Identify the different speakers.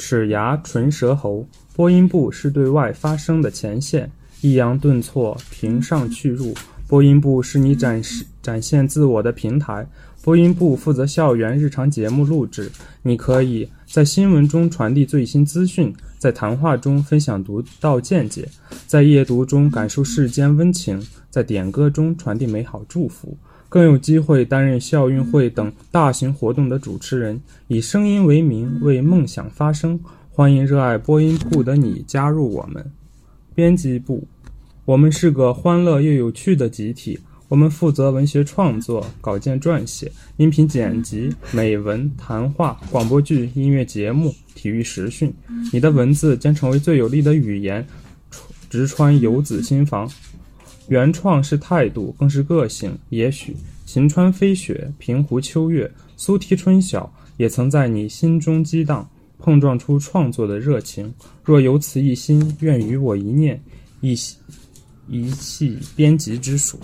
Speaker 1: 齿牙唇舌喉，播音部是对外发声的前线，抑扬顿挫，平上去入。播音部是你展示展现自我的平台。播音部负责校园日常节目录制，你可以在新闻中传递最新资讯，在谈话中分享独到见解，在夜读中感受世间温情，在点歌中传递美好祝福，更有机会担任校运会等大型活动的主持人，以声音为名，为梦想发声。欢迎热爱播音部的你加入我们。编辑部，我们是个欢乐又有趣的集体。我们负责文学创作、稿件撰写、音频剪辑、美文、谈话、广播剧、音乐节目、体育实训。你的文字将成为最有力的语言，直穿游子心房。原创是态度，更是个性。也许晴川飞雪、平湖秋月、苏堤春晓，也曾在你心中激荡，碰撞出创作的热情。若有此一心，愿与我一念，一一系编辑之属。